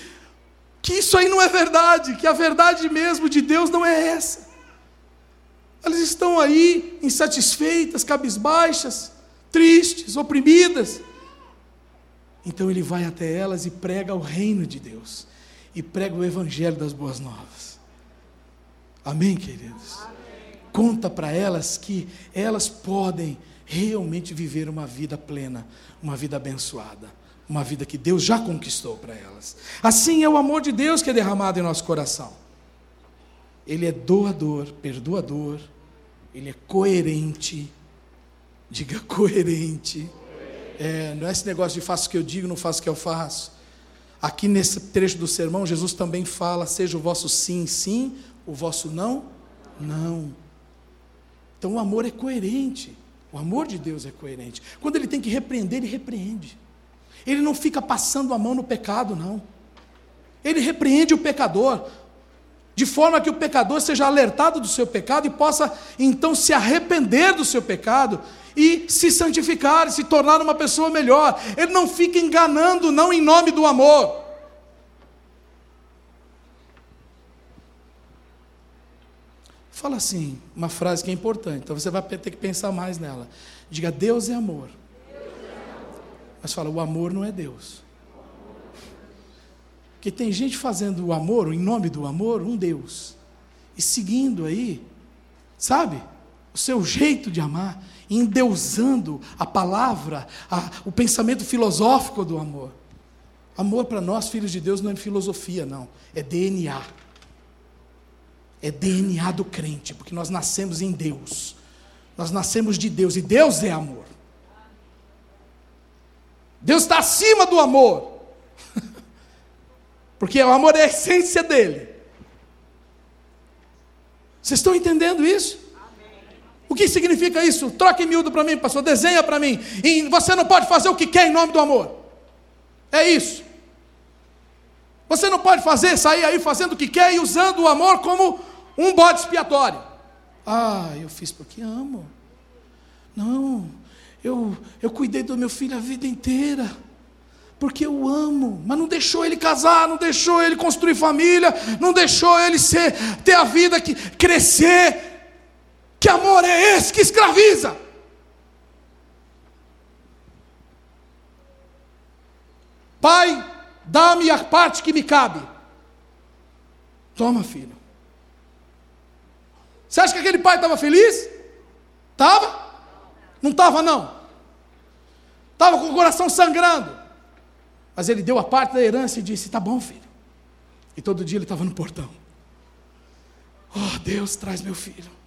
que isso aí não é verdade, que a verdade mesmo de Deus não é essa. Elas estão aí insatisfeitas, cabisbaixas, tristes, oprimidas. Então ele vai até elas e prega o reino de Deus, e prega o evangelho das boas novas. Amém, queridos? Amém. Conta para elas que elas podem realmente viver uma vida plena, uma vida abençoada, uma vida que Deus já conquistou para elas. Assim é o amor de Deus que é derramado em nosso coração. Ele é doador, perdoador, ele é coerente. Diga coerente. É, não é esse negócio de faço o que eu digo, não faço o que eu faço. Aqui nesse trecho do sermão, Jesus também fala: seja o vosso sim, sim, o vosso não, não. Então o amor é coerente. O amor de Deus é coerente. Quando ele tem que repreender, ele repreende. Ele não fica passando a mão no pecado, não. Ele repreende o pecador, de forma que o pecador seja alertado do seu pecado e possa então se arrepender do seu pecado e se santificar, se tornar uma pessoa melhor. Ele não fica enganando, não em nome do amor. Fala assim, uma frase que é importante, então você vai ter que pensar mais nela. Diga, Deus é amor. Mas fala, o amor não é Deus. Porque tem gente fazendo o amor, em nome do amor, um Deus. E seguindo aí, sabe? O seu jeito de amar, endeusando a palavra, a, o pensamento filosófico do amor. Amor para nós, filhos de Deus, não é filosofia, não. É DNA é DNA do crente, porque nós nascemos em Deus. Nós nascemos de Deus e Deus é amor. Deus está acima do amor, porque o amor é a essência dele. Vocês estão entendendo isso? O que significa isso? Troque miúdo para mim, pastor, desenha para mim. E você não pode fazer o que quer em nome do amor. É isso. Você não pode fazer, sair aí fazendo o que quer e usando o amor como um bode expiatório. Ah, eu fiz porque amo. Não, eu, eu cuidei do meu filho a vida inteira. Porque eu amo, mas não deixou ele casar, não deixou ele construir família, não deixou ele ser, ter a vida que crescer. Que amor é esse que escraviza? Pai, dá-me a parte que me cabe. Toma, filho. Você acha que aquele pai estava feliz? Estava? Não estava, não. Estava com o coração sangrando. Mas ele deu a parte da herança e disse: Tá bom, filho. E todo dia ele estava no portão. Oh, Deus, traz meu filho.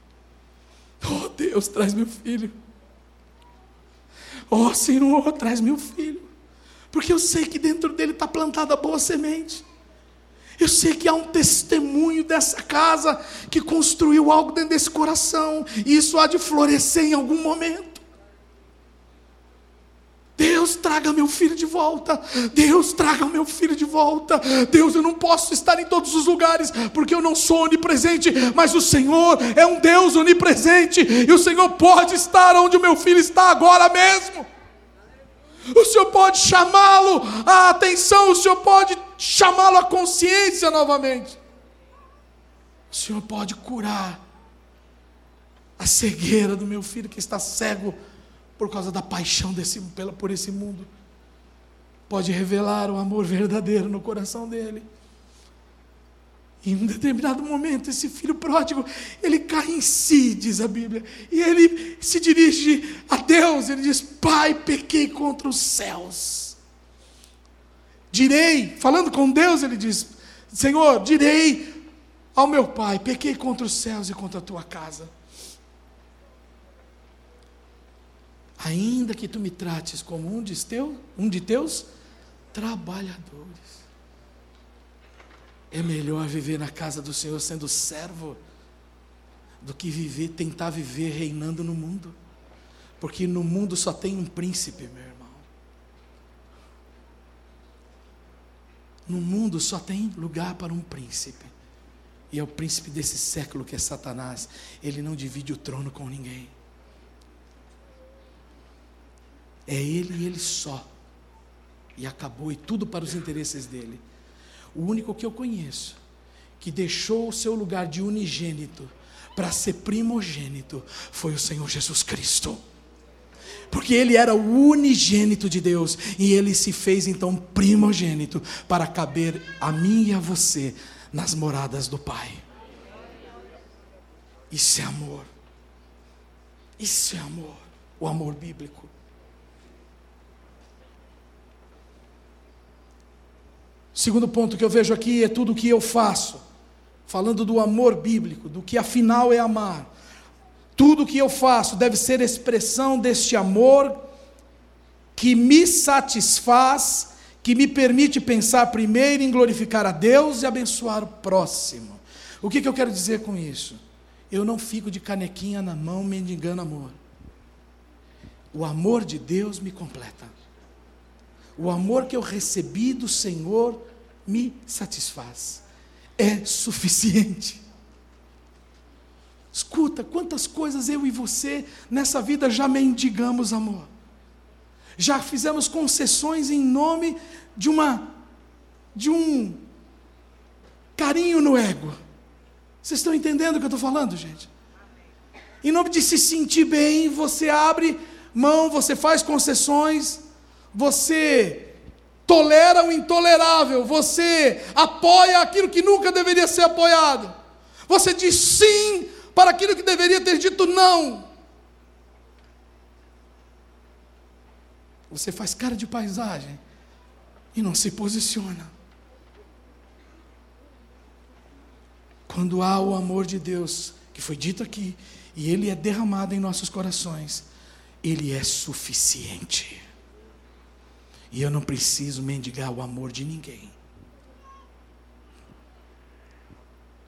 Oh, Deus, traz meu filho. Oh, Senhor, traz meu filho. Porque eu sei que dentro dele está plantada boa semente. Eu sei que há um testemunho dessa casa que construiu algo dentro desse coração, e isso há de florescer em algum momento. Deus, traga meu filho de volta. Deus, traga meu filho de volta. Deus, eu não posso estar em todos os lugares, porque eu não sou onipresente, mas o Senhor é um Deus onipresente, e o Senhor pode estar onde o meu filho está agora mesmo. O Senhor pode chamá-lo à atenção, o Senhor pode chamá-lo à consciência novamente. O Senhor pode curar a cegueira do meu filho que está cego por causa da paixão desse, por esse mundo. Pode revelar o amor verdadeiro no coração dele. Em um determinado momento, esse filho pródigo, ele cai em si, diz a Bíblia, e ele se dirige a Deus, ele diz: Pai, pequei contra os céus. Direi, falando com Deus, ele diz: Senhor, direi ao meu pai: pequei contra os céus e contra a tua casa. Ainda que tu me trates como um de, teu, um de teus trabalhadores. É melhor viver na casa do Senhor sendo servo do que viver, tentar viver reinando no mundo. Porque no mundo só tem um príncipe, meu irmão. No mundo só tem lugar para um príncipe. E é o príncipe desse século que é Satanás. Ele não divide o trono com ninguém. É ele e ele só. E acabou, e tudo para os interesses dele. O único que eu conheço que deixou o seu lugar de unigênito para ser primogênito foi o Senhor Jesus Cristo. Porque ele era o unigênito de Deus e ele se fez então primogênito para caber a mim e a você nas moradas do Pai. Isso é amor. Isso é amor, o amor bíblico. Segundo ponto que eu vejo aqui é tudo o que eu faço, falando do amor bíblico, do que afinal é amar. Tudo o que eu faço deve ser expressão deste amor que me satisfaz, que me permite pensar primeiro em glorificar a Deus e abençoar o próximo. O que, que eu quero dizer com isso? Eu não fico de canequinha na mão mendigando amor. O amor de Deus me completa. O amor que eu recebi do Senhor me satisfaz. É suficiente. Escuta, quantas coisas eu e você nessa vida já mendigamos amor. Já fizemos concessões em nome de uma de um carinho no ego. Vocês estão entendendo o que eu estou falando, gente? Em nome de se sentir bem, você abre mão, você faz concessões, você tolera o intolerável, você apoia aquilo que nunca deveria ser apoiado, você diz sim para aquilo que deveria ter dito não. Você faz cara de paisagem e não se posiciona. Quando há o amor de Deus, que foi dito aqui, e ele é derramado em nossos corações, ele é suficiente. E eu não preciso mendigar o amor de ninguém.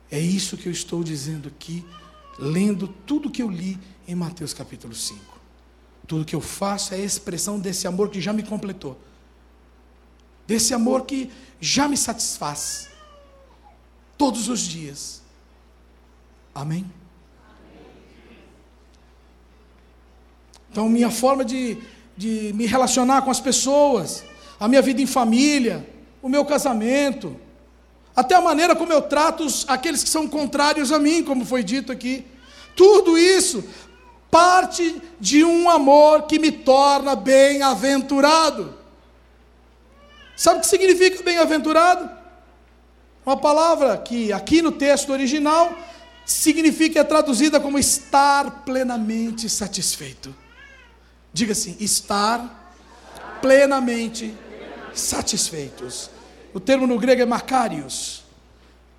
É isso que eu estou dizendo aqui, lendo tudo que eu li em Mateus capítulo 5. Tudo que eu faço é a expressão desse amor que já me completou. Desse amor que já me satisfaz. Todos os dias. Amém? Então, minha forma de de me relacionar com as pessoas, a minha vida em família, o meu casamento, até a maneira como eu trato aqueles que são contrários a mim, como foi dito aqui. Tudo isso parte de um amor que me torna bem-aventurado. Sabe o que significa bem-aventurado? Uma palavra que aqui no texto original significa é traduzida como estar plenamente satisfeito. Diga assim: estar plenamente satisfeitos. O termo no grego é macarios.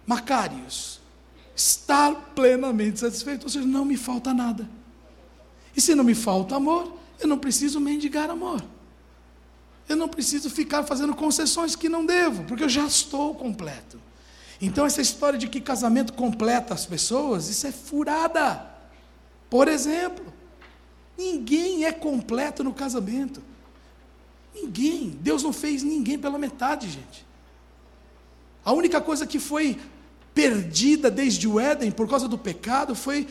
Macarios. estar plenamente satisfeito, ou seja, não me falta nada. E se não me falta amor, eu não preciso mendigar amor. Eu não preciso ficar fazendo concessões que não devo, porque eu já estou completo. Então, essa história de que casamento completa as pessoas, isso é furada. Por exemplo, ninguém é completo no casamento. Ninguém. Deus não fez ninguém pela metade, gente. A única coisa que foi perdida desde o Éden por causa do pecado foi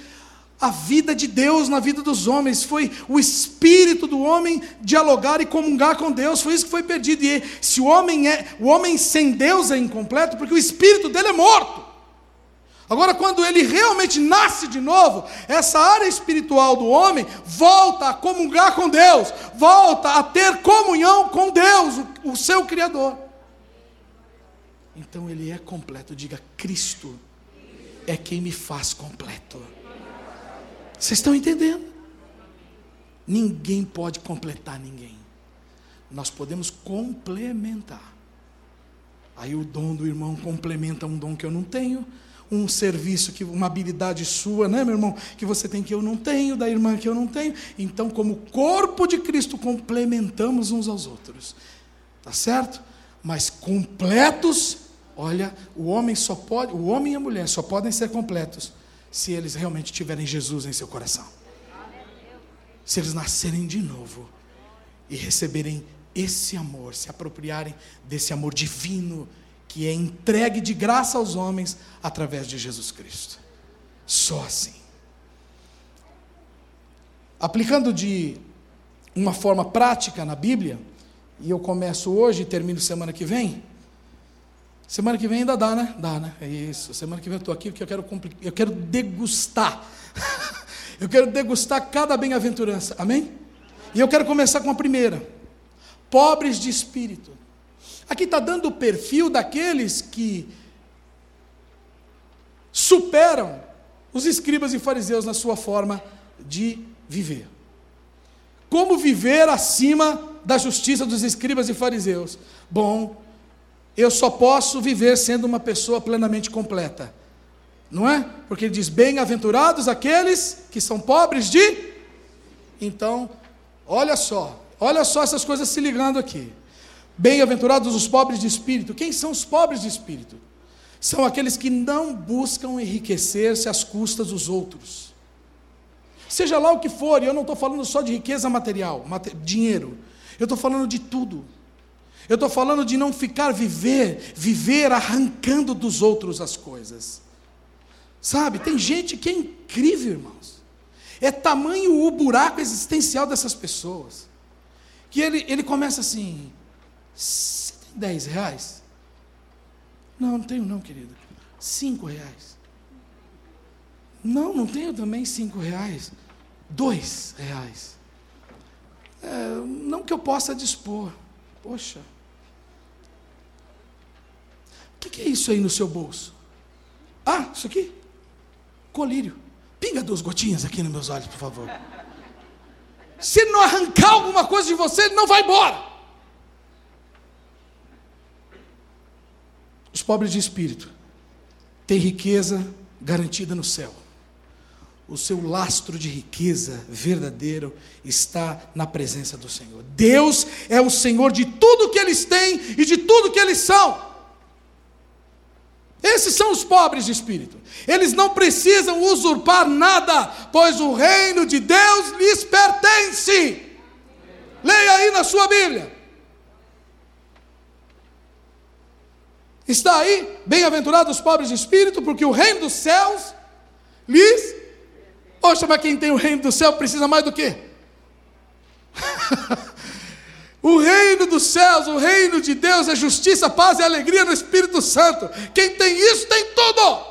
a vida de Deus na vida dos homens, foi o espírito do homem dialogar e comungar com Deus, foi isso que foi perdido. E se o homem é, o homem sem Deus é incompleto, porque o espírito dele é morto. Agora, quando ele realmente nasce de novo, essa área espiritual do homem volta a comungar com Deus, volta a ter comunhão com Deus, o, seu Criador. Então ele é completo. Diga: Cristo é quem me faz completo. Vocês estão entendendo? Ninguém pode completar ninguém. Nós podemos complementar. Aí o dom do irmão complementa um dom que eu não tenho, um serviço que uma habilidade sua, né, meu irmão, que você tem que eu não tenho, da irmã que eu não tenho. Então, como corpo de Cristo, complementamos uns aos outros. Tá certo? Mas completos, olha, o homem só pode, o homem e a mulher só podem ser completos se eles realmente tiverem Jesus em seu coração. Se eles nascerem de novo e receberem esse amor, se apropriarem desse amor divino que é entregue de graça aos homens através de Jesus Cristo. Só assim. Aplicando de uma forma prática na Bíblia, e eu começo hoje e termino semana que vem, Semana que vem ainda dá, né? Dá, né? É isso. Semana que vem eu estou aqui porque eu quero, eu quero degustar. eu quero degustar cada bem-aventurança. Amém? E eu quero começar com a primeira. Pobres de espírito. Aqui está dando o perfil daqueles que superam os escribas e fariseus na sua forma de viver. Como viver acima da justiça dos escribas e fariseus? Bom, eu só posso viver sendo uma pessoa plenamente completa. Não é? Porque ele diz: Bem-aventurados aqueles que são pobres de. Então, olha só, olha só essas coisas se ligando aqui. Bem-aventurados os pobres de espírito. Quem são os pobres de espírito? São aqueles que não buscam enriquecer-se às custas dos outros. Seja lá o que for, e eu não estou falando só de riqueza material, dinheiro. Eu estou falando de tudo. Eu estou falando de não ficar viver, viver arrancando dos outros as coisas. Sabe, tem gente que é incrível, irmãos. É tamanho o buraco existencial dessas pessoas. Que ele, ele começa assim: você tem 10 reais? Não, não tenho não, querido. Cinco reais. Não, não tenho também cinco reais. Dois reais. É, não que eu possa dispor. Poxa, o que é isso aí no seu bolso? Ah, isso aqui? Colírio. Pinga duas gotinhas aqui nos meus olhos, por favor. Se não arrancar alguma coisa de você, ele não vai embora. Pobres de espírito têm riqueza garantida no céu. O seu lastro de riqueza verdadeiro está na presença do Senhor. Deus é o Senhor de tudo que eles têm e de tudo que eles são. Esses são os pobres de espírito. Eles não precisam usurpar nada, pois o reino de Deus lhes pertence. Leia aí na sua Bíblia. Está aí, bem-aventurados os pobres de espírito, porque o reino dos céus lhes. Poxa, mas quem tem o reino do céu precisa mais do quê? O reino dos céus, o reino de Deus é justiça, paz e alegria no Espírito Santo. Quem tem isso tem tudo.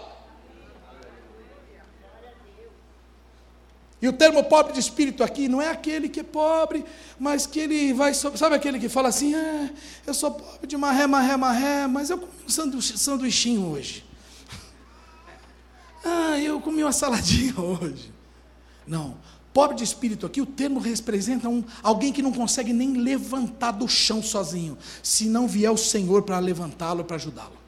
E o termo pobre de espírito aqui não é aquele que é pobre, mas que ele vai. Sabe aquele que fala assim: ah, eu sou pobre de marré, marré, marré, mas eu comi um sanduichinho hoje. Ah, eu comi uma saladinha hoje. Não. Pobre de espírito aqui, o termo representa um, alguém que não consegue nem levantar do chão sozinho, se não vier o Senhor para levantá-lo, para ajudá-lo.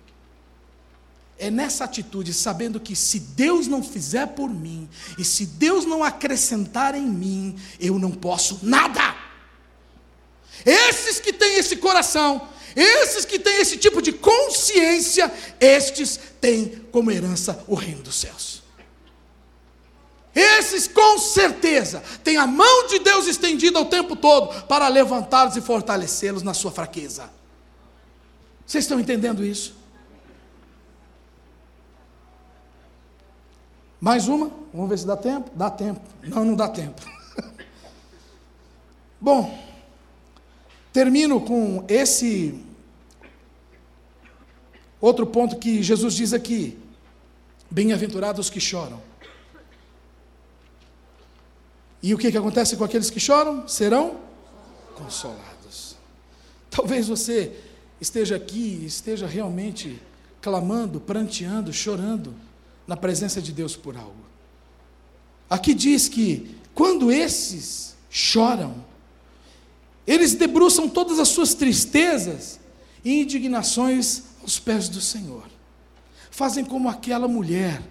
É nessa atitude, sabendo que se Deus não fizer por mim, e se Deus não acrescentar em mim, eu não posso nada. Esses que têm esse coração, esses que têm esse tipo de consciência, estes têm como herança o reino dos céus. Esses com certeza têm a mão de Deus estendida o tempo todo para levantá-los e fortalecê-los na sua fraqueza. Vocês estão entendendo isso? Mais uma? Vamos ver se dá tempo? Dá tempo. Não, não dá tempo. Bom, termino com esse outro ponto que Jesus diz aqui: Bem-aventurados que choram. E o que, que acontece com aqueles que choram? Serão consolados. Talvez você esteja aqui, esteja realmente clamando, pranteando, chorando na presença de Deus por algo. Aqui diz que quando esses choram, eles debruçam todas as suas tristezas e indignações aos pés do Senhor. Fazem como aquela mulher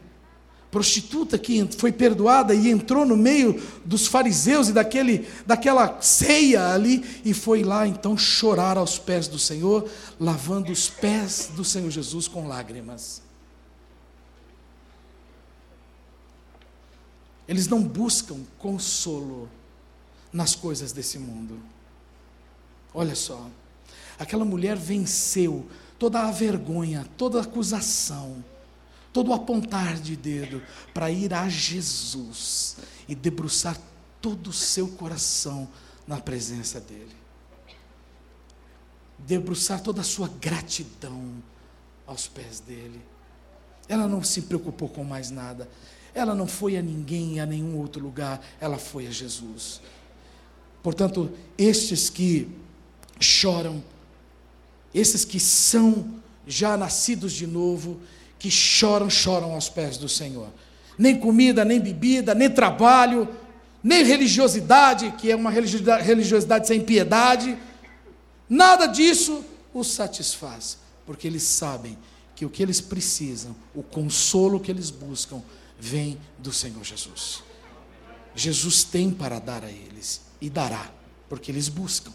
prostituta que foi perdoada e entrou no meio dos fariseus e daquele, daquela ceia ali e foi lá então chorar aos pés do Senhor, lavando os pés do Senhor Jesus com lágrimas. Eles não buscam consolo nas coisas desse mundo. Olha só, aquela mulher venceu toda a vergonha, toda a acusação todo o apontar de dedo para ir a Jesus e debruçar todo o seu coração na presença dEle. Debruçar toda a sua gratidão aos pés dEle. Ela não se preocupou com mais nada. Ela não foi a ninguém, a nenhum outro lugar. Ela foi a Jesus. Portanto, estes que choram, esses que são já nascidos de novo, que choram, choram aos pés do Senhor. Nem comida, nem bebida, nem trabalho, nem religiosidade, que é uma religiosidade sem piedade, nada disso os satisfaz, porque eles sabem que o que eles precisam, o consolo que eles buscam, vem do Senhor Jesus. Jesus tem para dar a eles e dará, porque eles buscam.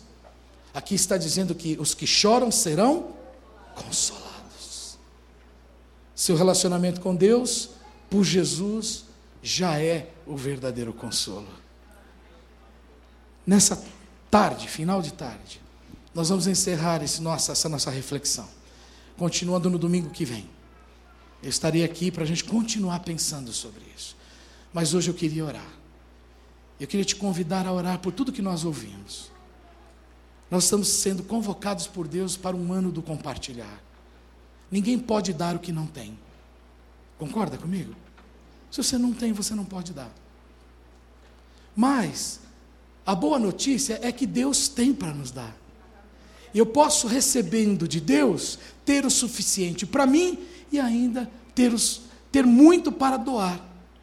Aqui está dizendo que os que choram serão consolados seu relacionamento com Deus, por Jesus, já é o verdadeiro consolo. Nessa tarde, final de tarde, nós vamos encerrar esse nossa, essa nossa reflexão, continuando no domingo que vem. Eu estarei aqui para a gente continuar pensando sobre isso. Mas hoje eu queria orar. Eu queria te convidar a orar por tudo que nós ouvimos. Nós estamos sendo convocados por Deus para um ano do compartilhar. Ninguém pode dar o que não tem. Concorda comigo? Se você não tem, você não pode dar. Mas a boa notícia é que Deus tem para nos dar. Eu posso, recebendo de Deus, ter o suficiente para mim e ainda ter, os, ter muito para doar,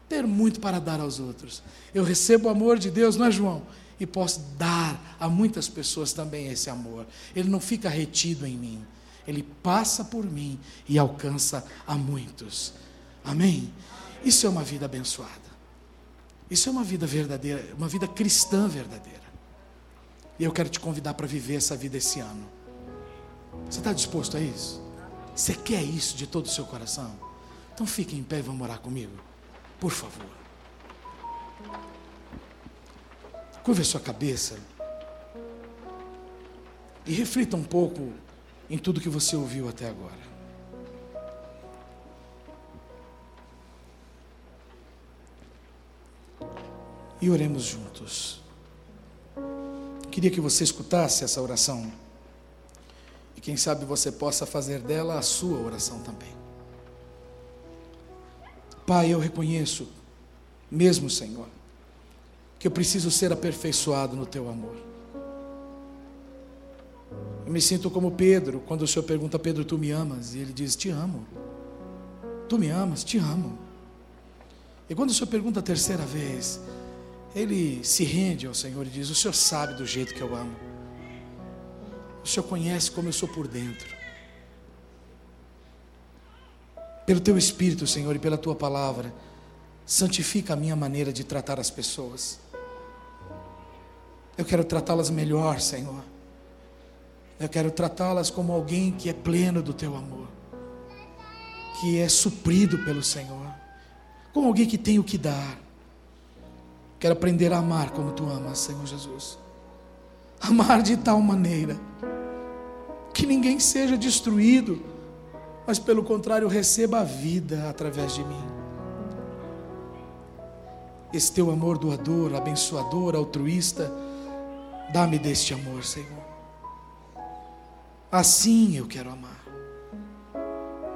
ter muito para dar aos outros. Eu recebo o amor de Deus, não é, João? E posso dar a muitas pessoas também esse amor. Ele não fica retido em mim ele passa por mim e alcança a muitos. Amém? Isso é uma vida abençoada. Isso é uma vida verdadeira, uma vida cristã verdadeira. E eu quero te convidar para viver essa vida esse ano. Você está disposto a isso? Você quer isso de todo o seu coração? Então fique em pé e vamos orar comigo. Por favor. Curva a sua cabeça. E reflita um pouco em tudo que você ouviu até agora. E oremos juntos. Queria que você escutasse essa oração. E quem sabe você possa fazer dela a sua oração também. Pai, eu reconheço, mesmo Senhor, que eu preciso ser aperfeiçoado no teu amor. Eu me sinto como Pedro, quando o Senhor pergunta Pedro, tu me amas? E ele diz, te amo. Tu me amas? Te amo. E quando o Senhor pergunta a terceira vez, ele se rende ao Senhor e diz: O Senhor sabe do jeito que eu amo. O Senhor conhece como eu sou por dentro. pelo teu espírito, Senhor, e pela tua palavra, santifica a minha maneira de tratar as pessoas. Eu quero tratá-las melhor, Senhor. Eu quero tratá-las como alguém que é pleno do teu amor, que é suprido pelo Senhor, como alguém que tem o que dar. Quero aprender a amar como tu amas, Senhor Jesus. Amar de tal maneira que ninguém seja destruído, mas pelo contrário receba a vida através de mim. Esse teu amor doador, abençoador, altruísta, dá-me deste amor, Senhor. Assim eu quero amar.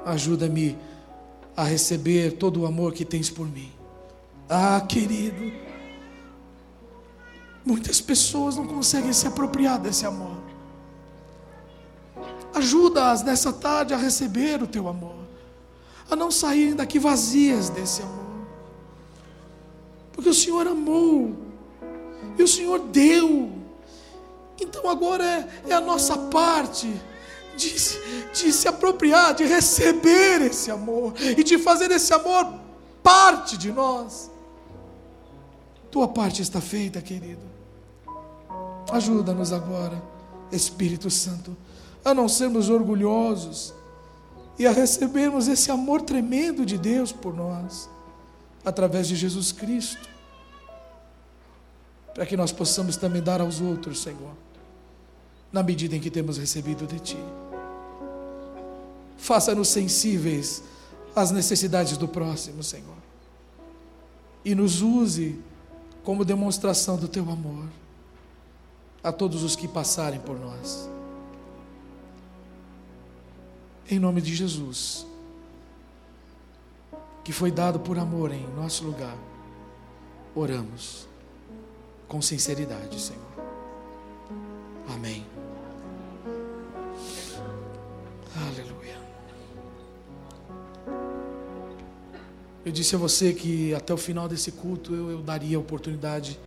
Ajuda-me a receber todo o amor que tens por mim. Ah, querido, muitas pessoas não conseguem se apropriar desse amor. Ajuda-as nessa tarde a receber o teu amor, a não saírem daqui vazias desse amor. Porque o Senhor amou, e o Senhor deu, então agora é, é a nossa parte de, de se apropriar, de receber esse amor e de fazer esse amor parte de nós. Tua parte está feita, querido. Ajuda-nos agora, Espírito Santo, a não sermos orgulhosos e a recebermos esse amor tremendo de Deus por nós, através de Jesus Cristo, para que nós possamos também dar aos outros, Senhor na medida em que temos recebido de Ti. Faça-nos sensíveis às necessidades do próximo, Senhor. E nos use como demonstração do Teu amor a todos os que passarem por nós. Em nome de Jesus, que foi dado por amor em nosso lugar, oramos com sinceridade, Senhor. Amém. Aleluia. Eu disse a você que até o final desse culto eu, eu daria a oportunidade